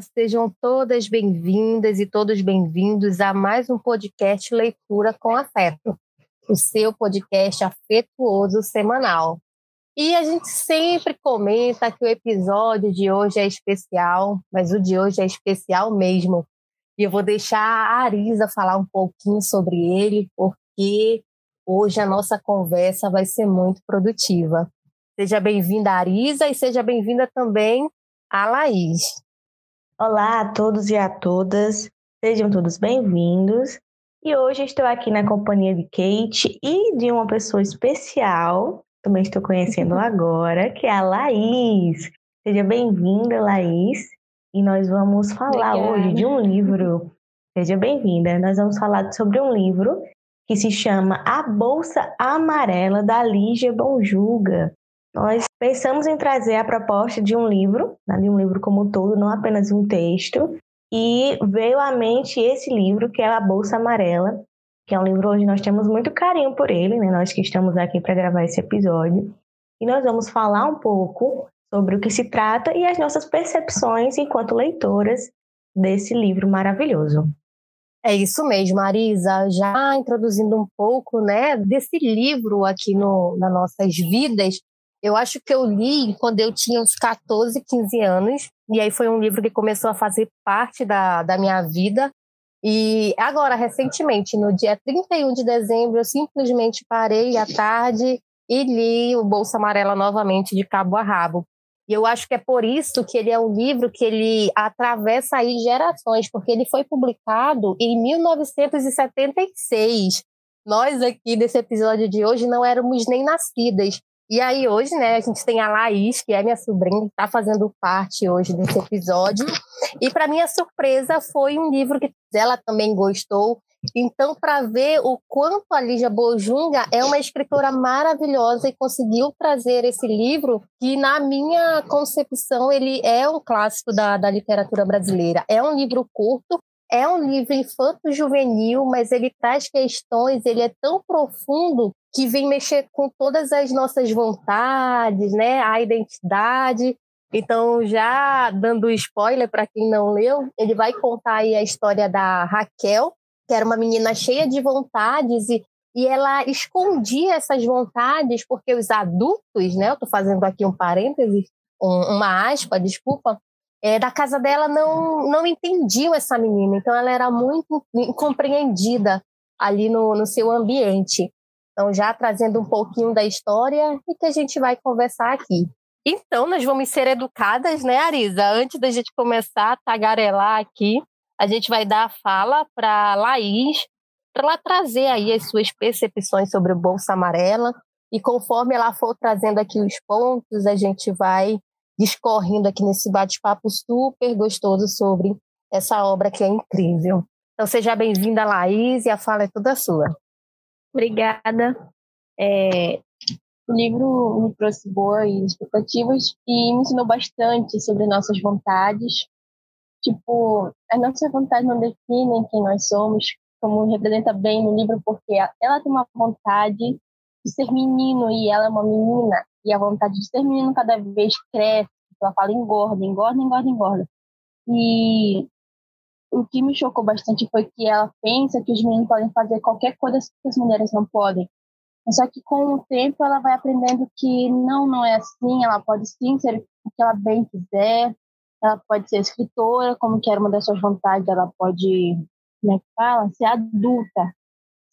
Sejam todas bem-vindas e todos bem-vindos a mais um podcast Leitura com Afeto, o seu podcast afetuoso semanal. E a gente sempre comenta que o episódio de hoje é especial, mas o de hoje é especial mesmo. E eu vou deixar a Arisa falar um pouquinho sobre ele, porque hoje a nossa conversa vai ser muito produtiva. Seja bem-vinda, Arisa, e seja bem-vinda também a Laís. Olá a todos e a todas, sejam todos bem-vindos. E hoje estou aqui na companhia de Kate e de uma pessoa especial, também estou conhecendo agora, que é a Laís. Seja bem-vinda, Laís. E nós vamos falar Obrigada. hoje de um livro. Seja bem-vinda. Nós vamos falar sobre um livro que se chama A Bolsa Amarela da Lígia Bonjuga nós pensamos em trazer a proposta de um livro, né, de um livro como um todo, não apenas um texto, e veio à mente esse livro, que é A Bolsa Amarela, que é um livro onde nós temos muito carinho por ele, né, nós que estamos aqui para gravar esse episódio, e nós vamos falar um pouco sobre o que se trata e as nossas percepções enquanto leitoras desse livro maravilhoso. É isso mesmo, Marisa. Já introduzindo um pouco né, desse livro aqui no, nas nossas vidas, eu acho que eu li quando eu tinha uns 14, 15 anos, e aí foi um livro que começou a fazer parte da, da minha vida. E agora, recentemente, no dia 31 de dezembro, eu simplesmente parei à tarde e li o Bolsa Amarela novamente, de cabo a rabo. E eu acho que é por isso que ele é um livro que ele atravessa aí gerações, porque ele foi publicado em 1976. Nós aqui desse episódio de hoje não éramos nem nascidas. E aí hoje, né, a gente tem a Laís, que é minha sobrinha, que está fazendo parte hoje desse episódio. E para minha surpresa, foi um livro que ela também gostou. Então, para ver o quanto a Lígia Bojunga é uma escritora maravilhosa e conseguiu trazer esse livro, que na minha concepção ele é um clássico da, da literatura brasileira. É um livro curto, é um livro infanto-juvenil, mas ele traz questões, ele é tão profundo que vem mexer com todas as nossas vontades, né? A identidade. Então, já dando spoiler para quem não leu, ele vai contar aí a história da Raquel, que era uma menina cheia de vontades e, e ela escondia essas vontades porque os adultos, né? Eu estou fazendo aqui um parêntese, um, uma aspa, desculpa, é, da casa dela não, não entendiam essa menina. Então, ela era muito incompreendida ali no, no seu ambiente. Então, já trazendo um pouquinho da história e que a gente vai conversar aqui. Então, nós vamos ser educadas, né, Arisa? Antes da gente começar a tagarelar aqui, a gente vai dar a fala para Laís, para ela trazer aí as suas percepções sobre o Bolsa Amarela. E conforme ela for trazendo aqui os pontos, a gente vai discorrendo aqui nesse bate-papo super gostoso sobre essa obra que é incrível. Então, seja bem-vinda, Laís, e a fala é toda sua. Obrigada. É, o livro me trouxe boas expectativas e me ensinou bastante sobre nossas vontades. Tipo, as nossas vontades não definem quem nós somos, como representa bem no livro, porque ela tem uma vontade de ser menino e ela é uma menina, e a vontade de ser menino cada vez cresce. Ela fala engorda, engorda, engorda, engorda. E o que me chocou bastante foi que ela pensa que os meninos podem fazer qualquer coisa que as mulheres não podem. Só que com o tempo ela vai aprendendo que não, não é assim, ela pode sim ser o que ela bem quiser, ela pode ser escritora, como que era uma das suas vontades, ela pode, como é que fala, ser adulta.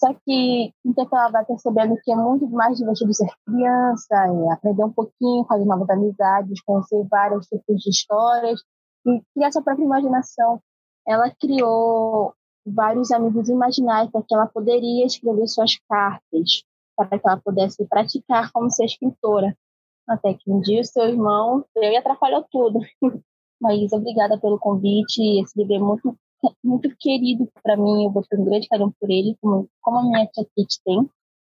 Só que com o tempo ela vai percebendo que é muito mais divertido ser criança, é aprender um pouquinho, fazer novas amizades, conhecer vários tipos de histórias e criar sua própria imaginação ela criou vários amigos imaginários para que ela poderia escrever suas cartas, para que ela pudesse praticar como ser escritora. Até que um dia o seu irmão veio e atrapalhou tudo. Mas obrigada pelo convite. Esse livro é muito, muito querido para mim. Eu vou ter um grande carinho por ele, como, como a minha tia tem.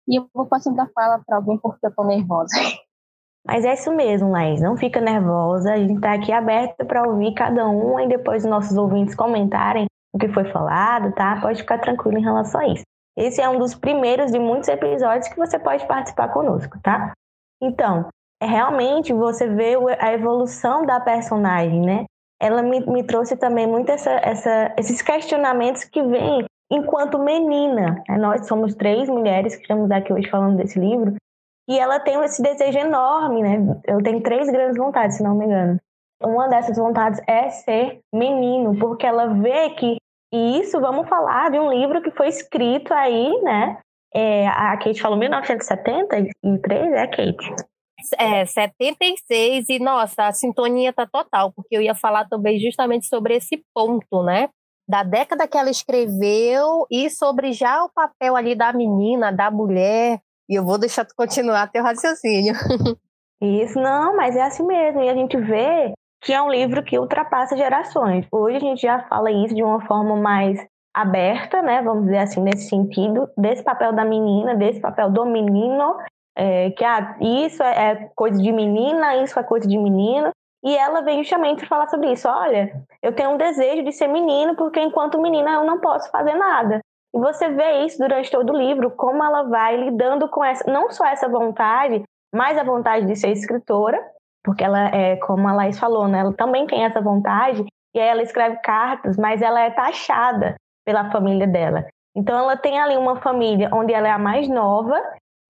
E eu vou passando a fala para alguém porque eu estou nervosa. Mas é isso mesmo, Laís. Não fica nervosa. A gente está aqui aberto para ouvir cada um e depois os nossos ouvintes comentarem o que foi falado, tá? Pode ficar tranquilo em relação a isso. Esse é um dos primeiros de muitos episódios que você pode participar conosco, tá? Então, é realmente você vê a evolução da personagem, né? Ela me, me trouxe também muito essa, essa, esses questionamentos que vêm enquanto menina. Né? Nós somos três mulheres que estamos aqui hoje falando desse livro, e ela tem esse desejo enorme, né? Eu tenho três grandes vontades, se não me engano. Uma dessas vontades é ser menino, porque ela vê que e isso vamos falar de um livro que foi escrito aí, né? É, a Kate falou 1973, é Kate? É, 76, e nossa, a sintonia tá total, porque eu ia falar também justamente sobre esse ponto, né? Da década que ela escreveu e sobre já o papel ali da menina, da mulher. E eu vou deixar tu continuar teu raciocínio. Isso, não, mas é assim mesmo. E a gente vê que é um livro que ultrapassa gerações. Hoje a gente já fala isso de uma forma mais aberta, né? Vamos dizer assim, nesse sentido, desse papel da menina, desse papel do menino, é, que ah, isso é, é coisa de menina, isso é coisa de menino. E ela veio justamente falar sobre isso. Olha, eu tenho um desejo de ser menino, porque enquanto menina eu não posso fazer nada. E você vê isso durante todo o livro, como ela vai lidando com essa, não só essa vontade, mas a vontade de ser escritora, porque ela é, como a Laís falou, né, ela também tem essa vontade, e aí ela escreve cartas, mas ela é taxada pela família dela. Então ela tem ali uma família onde ela é a mais nova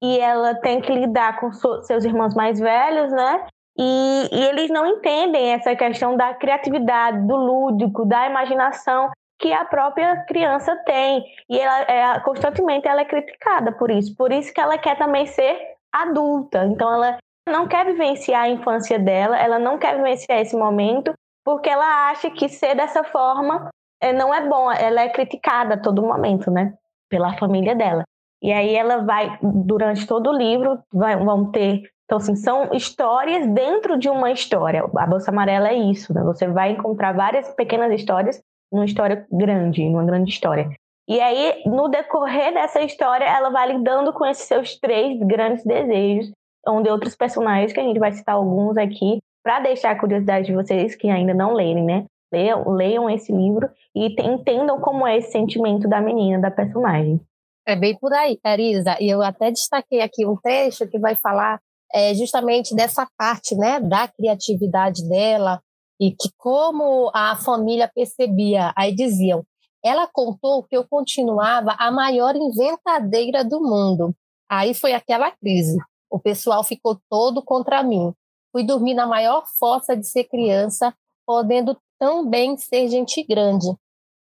e ela tem que lidar com seus irmãos mais velhos, né? E, e, eles não entendem essa questão da criatividade, do lúdico, da imaginação que a própria criança tem. E ela é, constantemente ela é criticada por isso. Por isso que ela quer também ser adulta. Então ela não quer vivenciar a infância dela, ela não quer vivenciar esse momento, porque ela acha que ser dessa forma é, não é bom, ela é criticada a todo momento, né? Pela família dela. E aí ela vai, durante todo o livro, vai, vão ter. Então, assim, são histórias dentro de uma história. A Bolsa Amarela é isso, né? Você vai encontrar várias pequenas histórias numa história grande, numa grande história. E aí, no decorrer dessa história, ela vai lidando com esses seus três grandes desejos onde outros personagens, que a gente vai citar alguns aqui, para deixar a curiosidade de vocês que ainda não lerem, né? Leiam, leiam esse livro e entendam como é esse sentimento da menina, da personagem. É bem por aí, Teresa. E eu até destaquei aqui um trecho que vai falar é, justamente dessa parte, né, da criatividade dela e que como a família percebia. Aí diziam, ela contou que eu continuava a maior inventadeira do mundo. Aí foi aquela crise. O pessoal ficou todo contra mim. Fui dormir na maior força de ser criança, podendo também ser gente grande.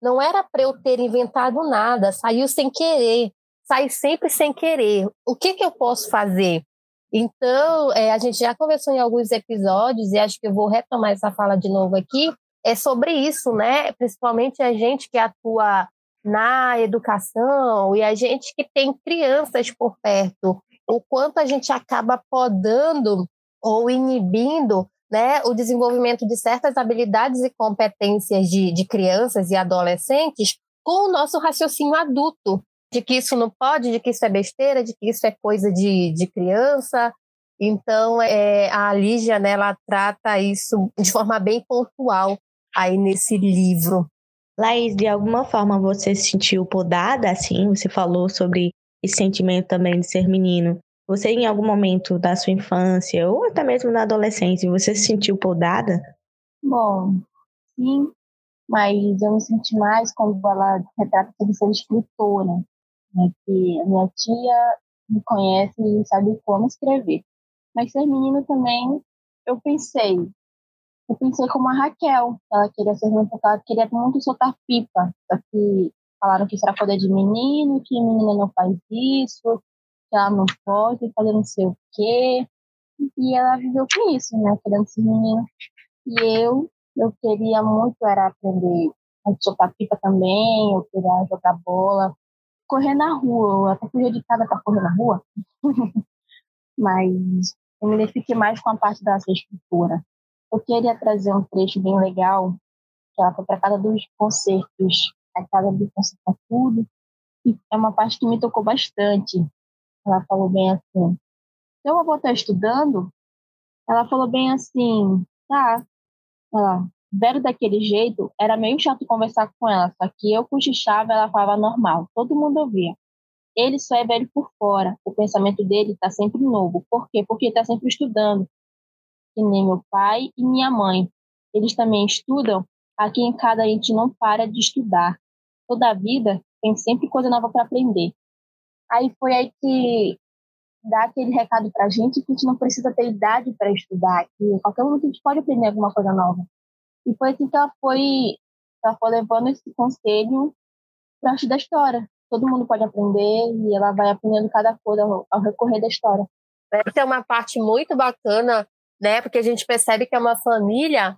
Não era para eu ter inventado nada, saiu sem querer, sai sempre sem querer. O que, que eu posso fazer? Então, é, a gente já conversou em alguns episódios, e acho que eu vou retomar essa fala de novo aqui, é sobre isso, né? Principalmente a gente que atua na educação e a gente que tem crianças por perto o quanto a gente acaba podando ou inibindo né, o desenvolvimento de certas habilidades e competências de, de crianças e adolescentes com o nosso raciocínio adulto, de que isso não pode, de que isso é besteira, de que isso é coisa de, de criança. Então, é, a Lígia, né, ela trata isso de forma bem pontual aí nesse livro. Laís, de alguma forma você se sentiu podada, assim? Você falou sobre esse sentimento também de ser menino. Você, em algum momento da sua infância, ou até mesmo na adolescência, você se sentiu podada? Bom, sim, mas eu me senti mais quando ela retrata sobre ser escritora, né, que a minha tia me conhece e sabe como escrever. Mas ser menino também, eu pensei, eu pensei como a Raquel, ela queria ser muito, ela queria muito soltar pipa, só que falaram que isso era poder de menino, que menina não faz isso, que ela não pode fazer não sei o quê. E ela viveu com isso, né? Querendo ser menina. E eu, eu queria muito era aprender a soltar pipa também, eu queria jogar bola, correr na rua. Eu até fui dedicada para correr na rua. Mas eu me identifiquei mais com a parte da escritura. Eu queria trazer um trecho bem legal, que ela foi para casa dos concertos a casa do Concerta Tudo, e é uma parte que me tocou bastante. Ela falou bem assim, seu avô está estudando? Ela falou bem assim, tá. Ela, velho daquele jeito, era meio chato conversar com ela, só que eu cochichava ela falava normal, todo mundo ouvia. Ele só é velho por fora, o pensamento dele está sempre novo. Por quê? Porque está sempre estudando, que nem meu pai e minha mãe. eles também estudam, aqui em casa a gente não para de estudar. Toda a vida tem sempre coisa nova para aprender. Aí foi aí que dá aquele recado para a gente que a gente não precisa ter idade para estudar, que qualquer momento a gente pode aprender alguma coisa nova. E foi assim que ela foi, ela foi levando esse conselho para da história. Todo mundo pode aprender e ela vai aprendendo cada coisa ao, ao recorrer da história. Essa é uma parte muito bacana, né? Porque a gente percebe que é uma família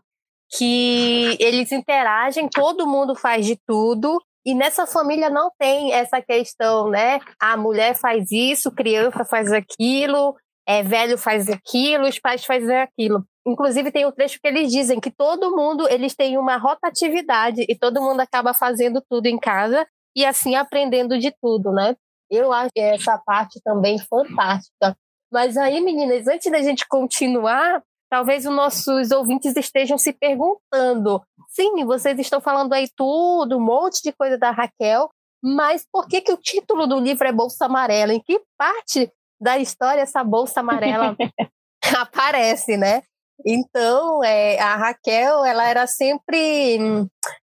que eles interagem, todo mundo faz de tudo, e nessa família não tem essa questão, né? A mulher faz isso, criança faz aquilo, é velho faz aquilo, os pais fazem aquilo. Inclusive tem um trecho que eles dizem que todo mundo eles têm uma rotatividade e todo mundo acaba fazendo tudo em casa e assim aprendendo de tudo, né? Eu acho essa parte também fantástica. Mas aí, meninas, antes da gente continuar, talvez os nossos ouvintes estejam se perguntando: sim, vocês estão falando aí tudo, um monte de coisa da Raquel, mas por que, que o título do livro é Bolsa Amarela? Em que parte da história essa bolsa amarela aparece, né? Então, é, a Raquel, ela era sempre.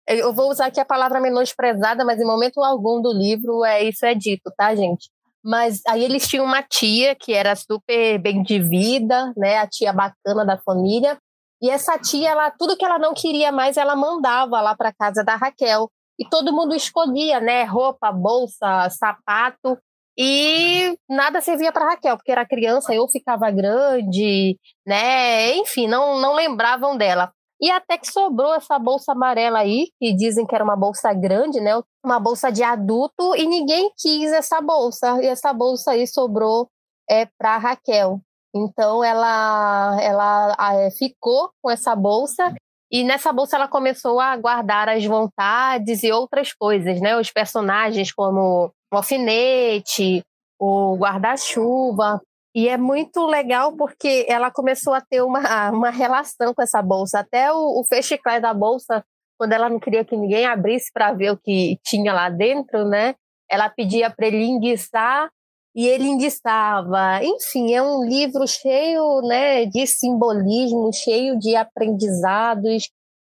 Eu vou usar aqui a palavra menosprezada, mas em momento algum do livro é isso é dito, tá, gente? Mas aí eles tinham uma tia que era super bem de vida, né? A tia bacana da família. E essa tia, ela, tudo que ela não queria mais, ela mandava lá para casa da Raquel. E todo mundo escolhia, né? Roupa, bolsa, sapato. E nada servia para Raquel, porque era criança, eu ficava grande, né? Enfim, não, não lembravam dela. E até que sobrou essa bolsa amarela aí, que dizem que era uma bolsa grande, né? Uma bolsa de adulto, e ninguém quis essa bolsa. E essa bolsa aí sobrou é, para Raquel. Então ela, ela é, ficou com essa bolsa e nessa bolsa ela começou a guardar as vontades e outras coisas, né? Os personagens como o alfinete, o guarda-chuva. E é muito legal porque ela começou a ter uma, uma relação com essa bolsa. Até o, o fechiclé da bolsa, quando ela não queria que ninguém abrisse para ver o que tinha lá dentro, né? Ela pedia para ele enguiçar e ele enguiçava. Enfim, é um livro cheio né, de simbolismo, cheio de aprendizados.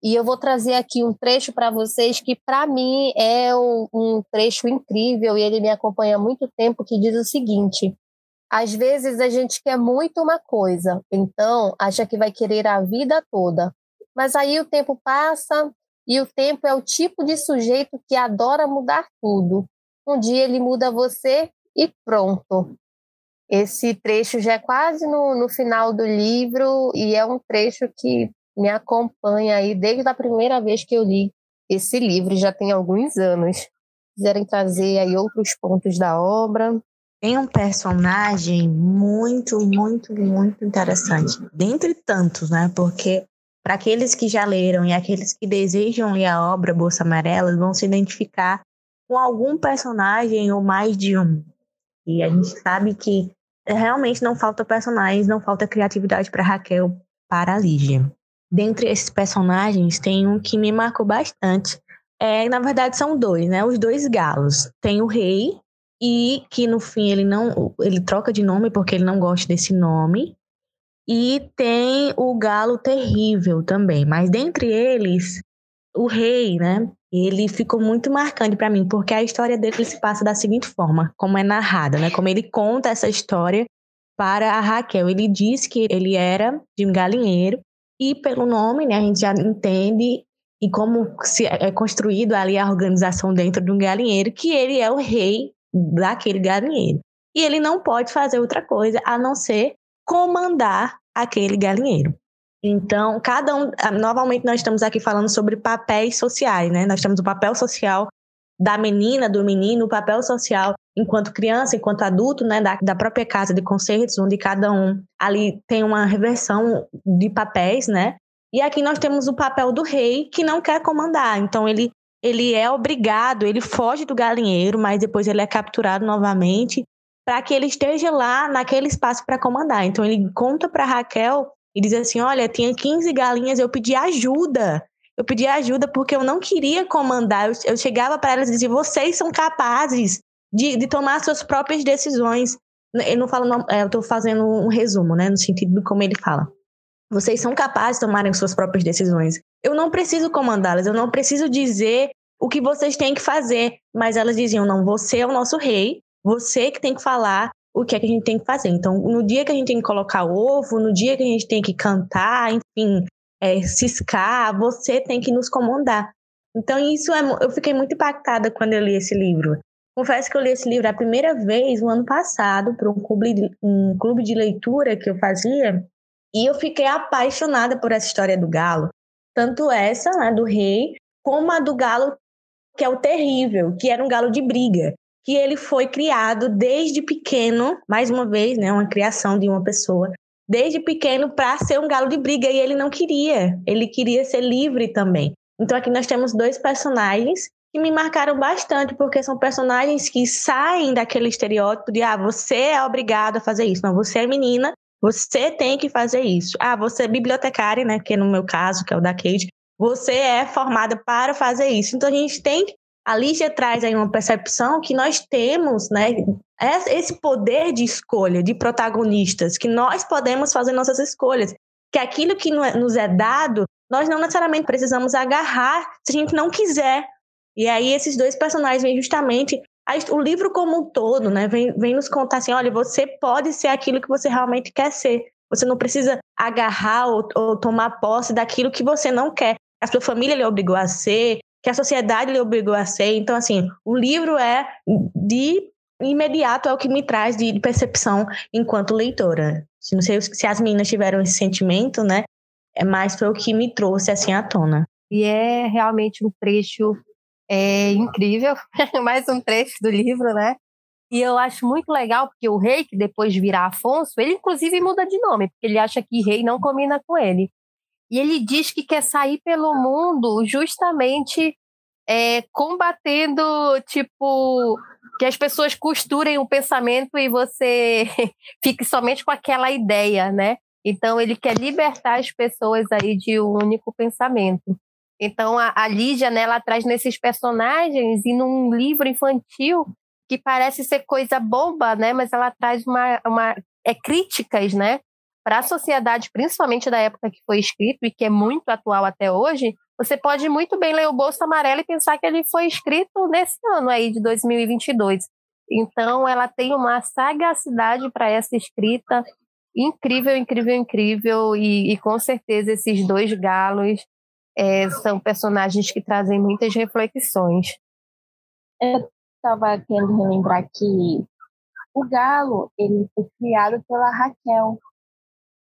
E eu vou trazer aqui um trecho para vocês que, para mim, é um trecho incrível e ele me acompanha há muito tempo, que diz o seguinte: às vezes a gente quer muito uma coisa, então acha que vai querer a vida toda. Mas aí o tempo passa e o tempo é o tipo de sujeito que adora mudar tudo. Um dia ele muda você e pronto. Esse trecho já é quase no, no final do livro e é um trecho que me acompanha aí desde a primeira vez que eu li esse livro, já tem alguns anos. Quiserem trazer aí outros pontos da obra. Tem um personagem muito, muito, muito interessante. Dentre tantos, né? Porque para aqueles que já leram e aqueles que desejam ler a obra Bolsa Amarela vão se identificar com algum personagem ou mais de um. E a gente sabe que realmente não falta personagens, não falta criatividade para Raquel, para Lígia. Dentre esses personagens, tem um que me marcou bastante. É, na verdade, são dois, né? Os dois galos. Tem o rei, e que no fim ele não ele troca de nome porque ele não gosta desse nome. E tem o galo terrível também, mas dentre eles, o rei, né? ele ficou muito marcante para mim, porque a história dele se passa da seguinte forma, como é narrada, né? Como ele conta essa história para a Raquel. Ele diz que ele era de um galinheiro e pelo nome, né, a gente já entende e como se é construído ali a organização dentro de um galinheiro, que ele é o rei daquele galinheiro. E ele não pode fazer outra coisa a não ser comandar aquele galinheiro. Então, cada um. Ah, novamente, nós estamos aqui falando sobre papéis sociais, né? Nós temos o papel social da menina, do menino, o papel social enquanto criança, enquanto adulto, né? Da, da própria casa de concertos, onde cada um ali tem uma reversão de papéis, né? E aqui nós temos o papel do rei que não quer comandar. Então, ele, ele é obrigado, ele foge do galinheiro, mas depois ele é capturado novamente para que ele esteja lá naquele espaço para comandar. Então, ele conta para Raquel e diz assim: Olha, tinha 15 galinhas, eu pedi ajuda. Eu pedi ajuda porque eu não queria comandar. Eu, eu chegava para elas e dizia: Vocês são capazes de, de tomar suas próprias decisões. Eu não falo, não, é, eu estou fazendo um resumo, né, no sentido de como ele fala. Vocês são capazes de tomarem suas próprias decisões. Eu não preciso comandá-las, eu não preciso dizer o que vocês têm que fazer. Mas elas diziam: não, você é o nosso rei, você que tem que falar o que é que a gente tem que fazer. Então, no dia que a gente tem que colocar ovo, no dia que a gente tem que cantar, enfim, é, ciscar, você tem que nos comandar. Então, isso é, eu fiquei muito impactada quando eu li esse livro. Confesso que eu li esse livro a primeira vez no ano passado para um clube, um clube de leitura que eu fazia e eu fiquei apaixonada por essa história do galo. Tanto essa, né, do rei, como a do galo que é o terrível, que era um galo de briga, que ele foi criado desde pequeno, mais uma vez, né, uma criação de uma pessoa, desde pequeno para ser um galo de briga e ele não queria, ele queria ser livre também. Então aqui nós temos dois personagens que me marcaram bastante, porque são personagens que saem daquele estereótipo de ah, você é obrigado a fazer isso, não, você é menina, você tem que fazer isso. Ah, você é bibliotecária, né, que no meu caso, que é o da Kate, você é formada para fazer isso. Então a gente tem a Lígia traz aí uma percepção que nós temos, né, esse poder de escolha, de protagonistas, que nós podemos fazer nossas escolhas, que aquilo que nos é dado, nós não necessariamente precisamos agarrar se a gente não quiser. E aí esses dois personagens vêm justamente o livro como um todo, né, vem, vem nos contar assim, olha, você pode ser aquilo que você realmente quer ser. Você não precisa agarrar ou, ou tomar posse daquilo que você não quer a sua família lhe obrigou a ser, que a sociedade lhe obrigou a ser. Então, assim, o livro é de imediato é o que me traz de percepção enquanto leitora. Não sei se as meninas tiveram esse sentimento, né? É mais foi o que me trouxe assim à tona. E é realmente um trecho é, incrível, mais um trecho do livro, né? E eu acho muito legal porque o rei, que depois virá Afonso, ele inclusive muda de nome, porque ele acha que rei não combina com ele. E ele diz que quer sair pelo mundo justamente é, combatendo, tipo, que as pessoas costurem o pensamento e você fique somente com aquela ideia, né? Então ele quer libertar as pessoas aí de um único pensamento. Então a, a Lígia, né, ela traz nesses personagens e num livro infantil que parece ser coisa boba, né? Mas ela traz uma, uma é críticas, né? Para a sociedade, principalmente da época que foi escrito e que é muito atual até hoje, você pode muito bem ler o Bolso Amarelo e pensar que ele foi escrito nesse ano aí de 2022. Então, ela tem uma sagacidade para essa escrita incrível, incrível, incrível e, e com certeza esses dois galos é, são personagens que trazem muitas reflexões. Eu estava querendo relembrar que o galo ele foi criado pela Raquel,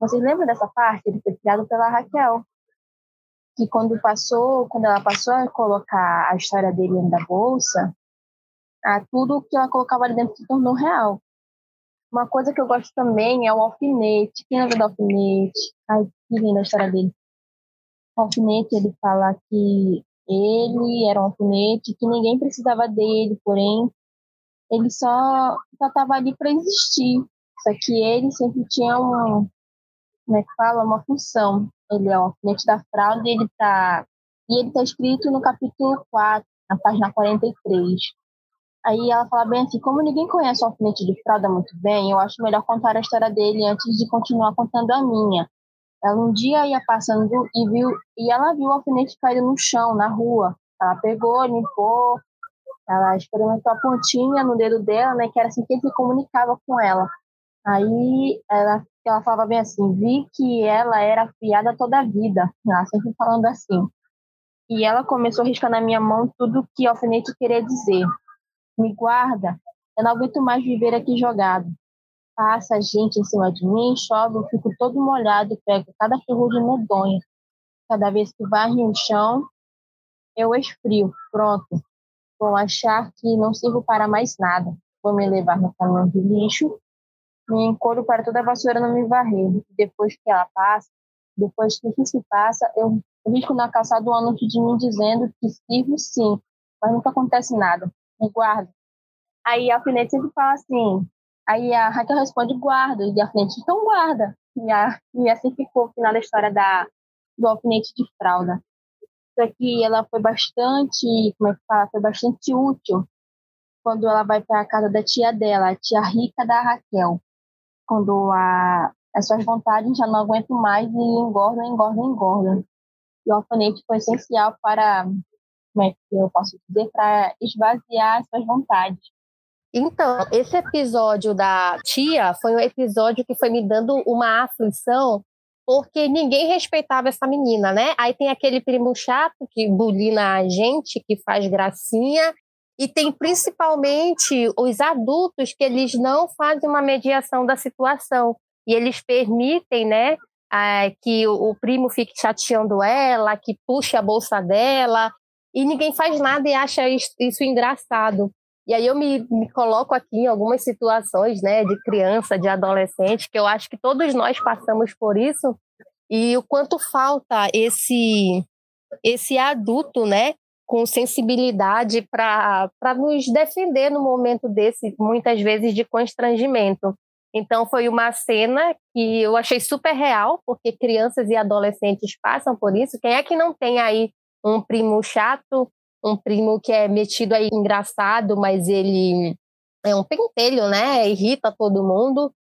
vocês lembram dessa parte? Ele foi criado pela Raquel, que quando passou, quando ela passou a colocar a história dele dentro da bolsa, a tudo que ela colocava ali dentro se tornou real. Uma coisa que eu gosto também é o alfinete. Quem lembra do alfinete? Ai, que linda a história dele. O alfinete, ele fala que ele era um alfinete, que ninguém precisava dele, porém, ele só estava ali para existir. Só que ele sempre tinha um, como é que fala, uma função. Ele é o alfinete da fraude e ele está e ele tá escrito no capítulo 4, na página 43. Aí ela fala bem assim, como ninguém conhece o alfinete de fralda muito bem, eu acho melhor contar a história dele antes de continuar contando a minha. Ela um dia ia passando e viu e ela viu o alfinete caído no chão, na rua. Ela pegou, limpou, ela experimentou a pontinha no dedo dela, né, que era assim que ele se comunicava com ela. Aí ela ela falava bem assim, vi que ela era afiada toda a vida, ela sempre falando assim. E ela começou a riscar na minha mão tudo que alfinete queria dizer. Me guarda, eu não aguento mais viver aqui jogado. Passa gente em cima de mim, chove, eu fico todo molhado pego cada ferrugem medonha. Cada vez que varre o chão, eu esfrio. Pronto. Vou achar que não sirvo para mais nada. Vou me levar no caminhão de lixo me encolho para toda a vassoura não me varrer. Depois que ela passa, depois que isso se passa, eu risco na calçada um anúncio de mim dizendo que sirvo sim, mas nunca acontece nada. Me guardo. Aí a alfinete sempre fala assim. Aí a Raquel responde, guarda. E a alfinete, então guarda. E, a, e assim ficou o final da história da, do alfinete de fralda. Isso aqui, ela foi bastante, como é que fala? Foi bastante útil quando ela vai para a casa da tia dela, a tia rica da Raquel quando a, as suas vontades já não aguentam mais e engordam, engordam, engordam. E o alfanete foi essencial para, como é que eu posso dizer, para esvaziar as suas vontades. Então, esse episódio da tia foi um episódio que foi me dando uma aflição, porque ninguém respeitava essa menina, né? Aí tem aquele primo chato que bulina a gente, que faz gracinha, e tem principalmente os adultos que eles não fazem uma mediação da situação. E eles permitem, né, que o primo fique chateando ela, que puxe a bolsa dela. E ninguém faz nada e acha isso engraçado. E aí eu me, me coloco aqui em algumas situações, né, de criança, de adolescente, que eu acho que todos nós passamos por isso. E o quanto falta esse esse adulto, né, com sensibilidade para nos defender no momento desse, muitas vezes de constrangimento. Então foi uma cena que eu achei super real, porque crianças e adolescentes passam por isso. Quem é que não tem aí um primo chato, um primo que é metido aí engraçado, mas ele é um pentelho, né? Irrita todo mundo.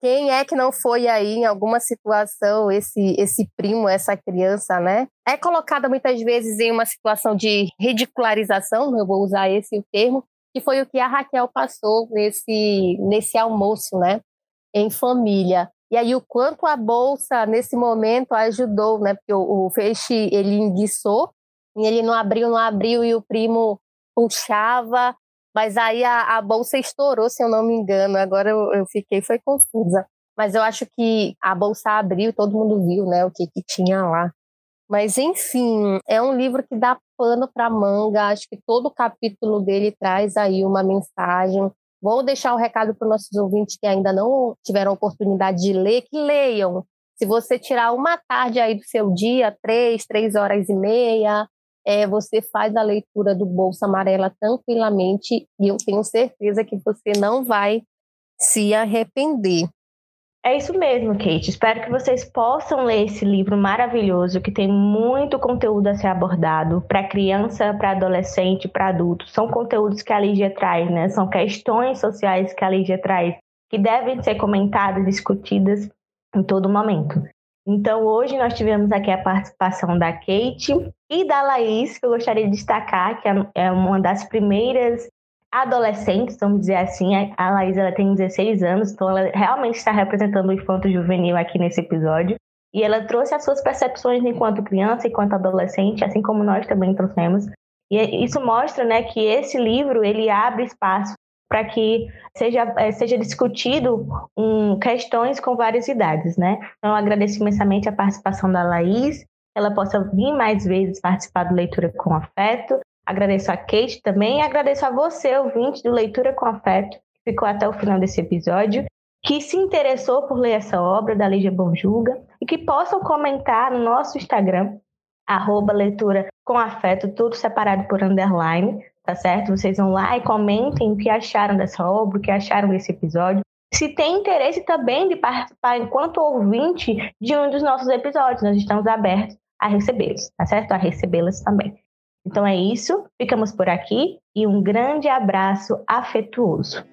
Quem é que não foi aí em alguma situação esse esse primo, essa criança, né? É colocada muitas vezes em uma situação de ridicularização, eu vou usar esse termo, que foi o que a Raquel passou nesse nesse almoço, né? em família. E aí o quanto a bolsa nesse momento ajudou, né? Porque o, o ele enguiçou e ele não abriu, não abriu e o primo puxava, mas aí a, a bolsa estourou, se eu não me engano. Agora eu, eu fiquei foi confusa. Mas eu acho que a bolsa abriu, todo mundo viu, né? O que, que tinha lá. Mas enfim, é um livro que dá pano para manga. Acho que todo capítulo dele traz aí uma mensagem Vou deixar o um recado para os nossos ouvintes que ainda não tiveram oportunidade de ler, que leiam. Se você tirar uma tarde aí do seu dia, três, três horas e meia, é, você faz a leitura do Bolsa Amarela tranquilamente e eu tenho certeza que você não vai se arrepender. É isso mesmo, Kate. Espero que vocês possam ler esse livro maravilhoso que tem muito conteúdo a ser abordado para criança, para adolescente, para adulto. São conteúdos que a Lígia traz, né? São questões sociais que a Lígia traz que devem ser comentadas, discutidas em todo momento. Então, hoje nós tivemos aqui a participação da Kate e da Laís, que eu gostaria de destacar, que é, é uma das primeiras adolescentes, vamos dizer assim. A Laís ela tem 16 anos, então ela realmente está representando o infanto juvenil aqui nesse episódio. E ela trouxe as suas percepções enquanto criança, enquanto adolescente, assim como nós também trouxemos. E isso mostra né, que esse livro ele abre espaço para que seja, é, seja discutido um, questões com várias idades. Né? Então, eu agradeço imensamente a participação da Laís, ela possa vir mais vezes participar do Leitura com Afeto. Agradeço a Kate também e agradeço a você, ouvinte do Leitura com Afeto, que ficou até o final desse episódio, que se interessou por ler essa obra da Lígia Bonjulga e que possam comentar no nosso Instagram, arroba leitura com afeto, tudo separado por underline, tá certo? Vocês vão lá e comentem o que acharam dessa obra, o que acharam desse episódio. Se tem interesse também de participar enquanto ouvinte de um dos nossos episódios, nós estamos abertos a recebê-los, tá certo? A recebê-las também. Então é isso, ficamos por aqui e um grande abraço afetuoso.